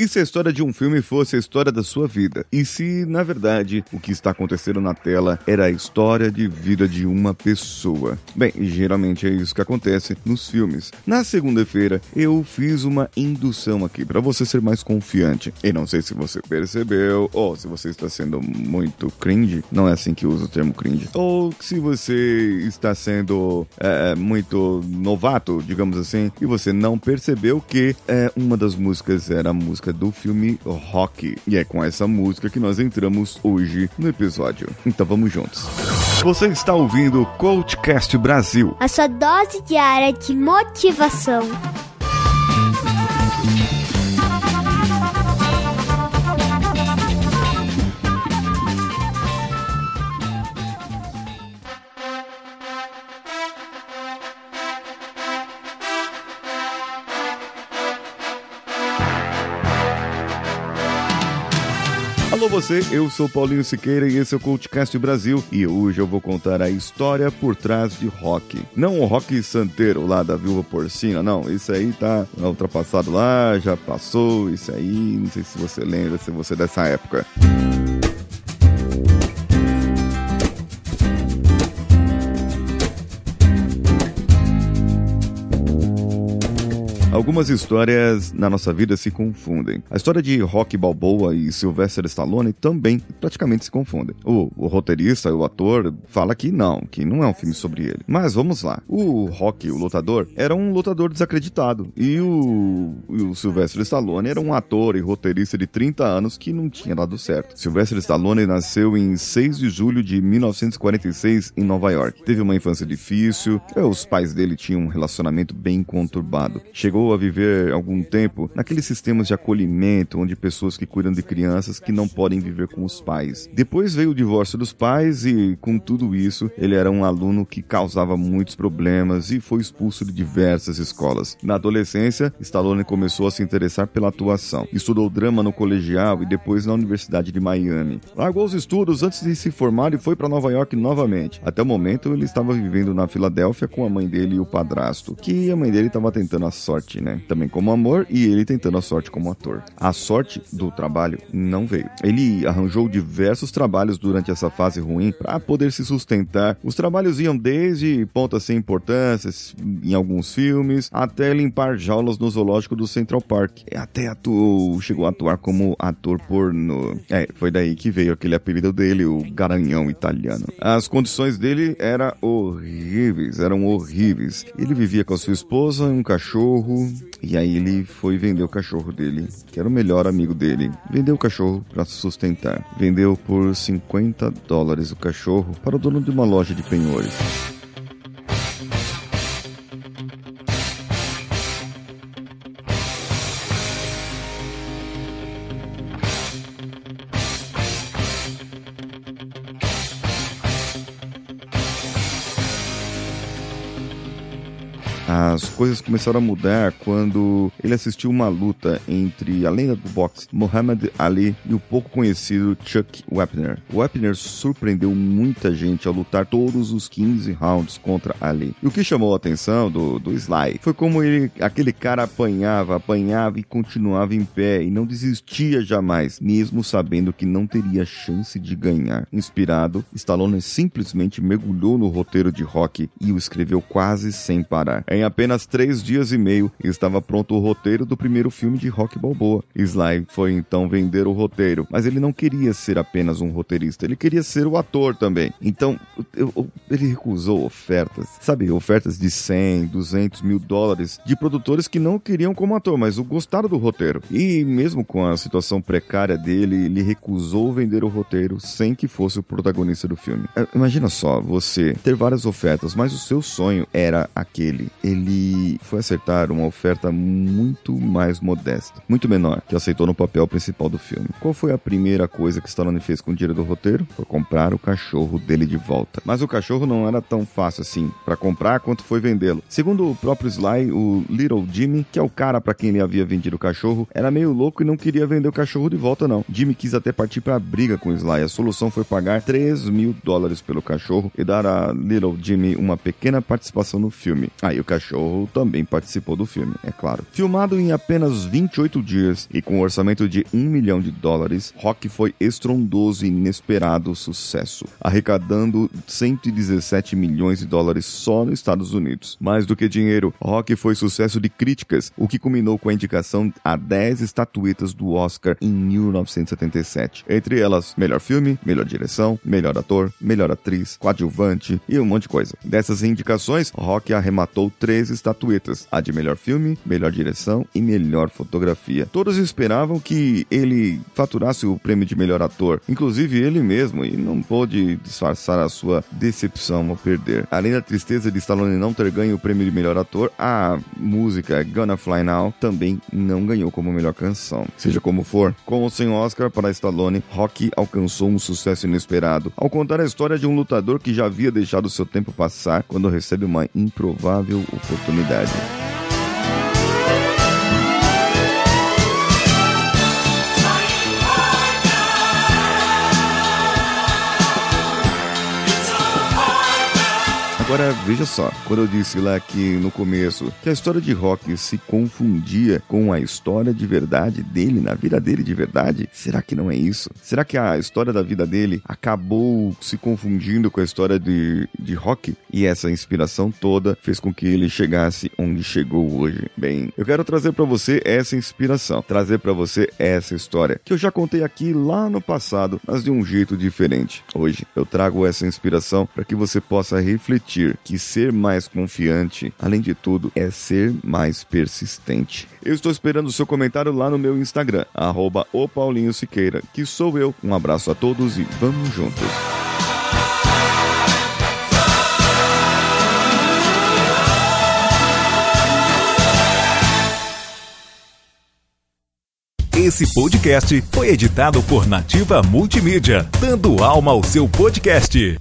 E se a história de um filme fosse a história da sua vida? E se, na verdade, o que está acontecendo na tela era a história de vida de uma pessoa? Bem, geralmente é isso que acontece nos filmes. Na segunda-feira, eu fiz uma indução aqui para você ser mais confiante. E não sei se você percebeu, ou se você está sendo muito cringe, não é assim que usa o termo cringe, ou se você está sendo é, muito novato, digamos assim, e você não percebeu que é, uma das músicas era a música do filme Rock. E é com essa música que nós entramos hoje no episódio. Então vamos juntos. Você está ouvindo o Coachcast Brasil. A sua dose diária de motivação. Alô você, eu sou Paulinho Siqueira e esse é o Coachcast Brasil e hoje eu vou contar a história por trás de rock. Não o rock santeiro lá da viúva porcina, não, isso aí tá ultrapassado lá, já passou, isso aí, não sei se você lembra, se você é dessa época. Algumas histórias na nossa vida se confundem. A história de Rock Balboa e Sylvester Stallone também praticamente se confundem. O, o roteirista, o ator, fala que não, que não é um filme sobre ele. Mas vamos lá. O Rock, o lutador, era um lutador desacreditado. E o, o Sylvester Stallone era um ator e roteirista de 30 anos que não tinha dado certo. Sylvester Stallone nasceu em 6 de julho de 1946 em Nova York. Teve uma infância difícil, os pais dele tinham um relacionamento bem conturbado. Chegou a viver algum tempo naqueles sistemas de acolhimento onde pessoas que cuidam de crianças que não podem viver com os pais. Depois veio o divórcio dos pais e, com tudo isso, ele era um aluno que causava muitos problemas e foi expulso de diversas escolas. Na adolescência, Stallone começou a se interessar pela atuação. Estudou drama no colegial e depois na Universidade de Miami. Largou os estudos antes de se formar e foi para Nova York novamente. Até o momento, ele estava vivendo na Filadélfia com a mãe dele e o padrasto, que a mãe dele estava tentando a sorte né? Também como amor e ele tentando a sorte como ator. A sorte do trabalho não veio. Ele arranjou diversos trabalhos durante essa fase ruim para poder se sustentar. Os trabalhos iam desde pontas sem importância em alguns filmes até limpar jaulas no zoológico do Central Park. E até atuou, chegou a atuar como ator porno. É, foi daí que veio aquele apelido dele, o Garanhão italiano. As condições dele eram horríveis, eram horríveis. Ele vivia com a sua esposa, um cachorro, e aí ele foi vender o cachorro dele, que era o melhor amigo dele. Vendeu o cachorro para sustentar. Vendeu por 50 dólares o cachorro para o dono de uma loja de penhores. As coisas começaram a mudar quando ele assistiu uma luta entre a lenda do boxe Muhammad Ali e o pouco conhecido Chuck Wepner. Wepner surpreendeu muita gente ao lutar todos os 15 rounds contra Ali. E o que chamou a atenção do, do Sly foi como ele, aquele cara apanhava, apanhava e continuava em pé e não desistia jamais, mesmo sabendo que não teria chance de ganhar. Inspirado, Stallone simplesmente mergulhou no roteiro de Rock e o escreveu quase sem parar. Em apenas três dias e meio, estava pronto o roteiro do primeiro filme de Rock Balboa. Sly foi então vender o roteiro, mas ele não queria ser apenas um roteirista, ele queria ser o ator também. Então, eu, eu, ele recusou ofertas, sabe, ofertas de 100, 200 mil dólares de produtores que não queriam como ator, mas o gostaram do roteiro. E mesmo com a situação precária dele, ele recusou vender o roteiro sem que fosse o protagonista do filme. É, imagina só, você ter várias ofertas, mas o seu sonho era aquele ele foi acertar uma oferta muito mais modesta, muito menor, que aceitou no papel principal do filme. Qual foi a primeira coisa que Stallone fez com o dinheiro do roteiro? Foi comprar o cachorro dele de volta. Mas o cachorro não era tão fácil assim para comprar quanto foi vendê-lo. Segundo o próprio Sly, o Little Jimmy, que é o cara para quem ele havia vendido o cachorro, era meio louco e não queria vender o cachorro de volta não. Jimmy quis até partir para briga com o Sly. A solução foi pagar 3 mil dólares pelo cachorro e dar a Little Jimmy uma pequena participação no filme. Aí o cachorro cachorro também participou do filme, é claro. Filmado em apenas 28 dias e com um orçamento de 1 milhão de dólares, Rock foi estrondoso e inesperado sucesso, arrecadando 117 milhões de dólares só nos Estados Unidos. Mais do que dinheiro, Rock foi sucesso de críticas, o que culminou com a indicação a 10 estatuetas do Oscar em 1977. Entre elas, melhor filme, melhor direção, melhor ator, melhor atriz, coadjuvante e um monte de coisa. Dessas indicações, Rock arrematou três estatuetas: a de melhor filme, melhor direção e melhor fotografia. Todos esperavam que ele faturasse o prêmio de melhor ator, inclusive ele mesmo, e não pôde disfarçar a sua decepção ao perder. Além da tristeza de Stallone não ter ganho o prêmio de melhor ator, a música Gonna Fly Now também não ganhou como melhor canção. Seja como for, com ou sem Oscar para Stallone, Rock alcançou um sucesso inesperado ao contar a história de um lutador que já havia deixado seu tempo passar quando recebe uma improvável oportunidade. Agora, veja só, quando eu disse lá que no começo que a história de Rock se confundia com a história de verdade dele, na vida dele de verdade, será que não é isso? Será que a história da vida dele acabou se confundindo com a história de, de Rock? E essa inspiração toda fez com que ele chegasse onde chegou hoje. Bem, eu quero trazer para você essa inspiração, trazer para você essa história que eu já contei aqui lá no passado, mas de um jeito diferente. Hoje eu trago essa inspiração para que você possa refletir admitir que ser mais confiante, além de tudo, é ser mais persistente. Eu estou esperando o seu comentário lá no meu Instagram, arroba o Paulinho Siqueira, que sou eu. Um abraço a todos e vamos juntos. Esse podcast foi editado por Nativa Multimídia, dando alma ao seu podcast.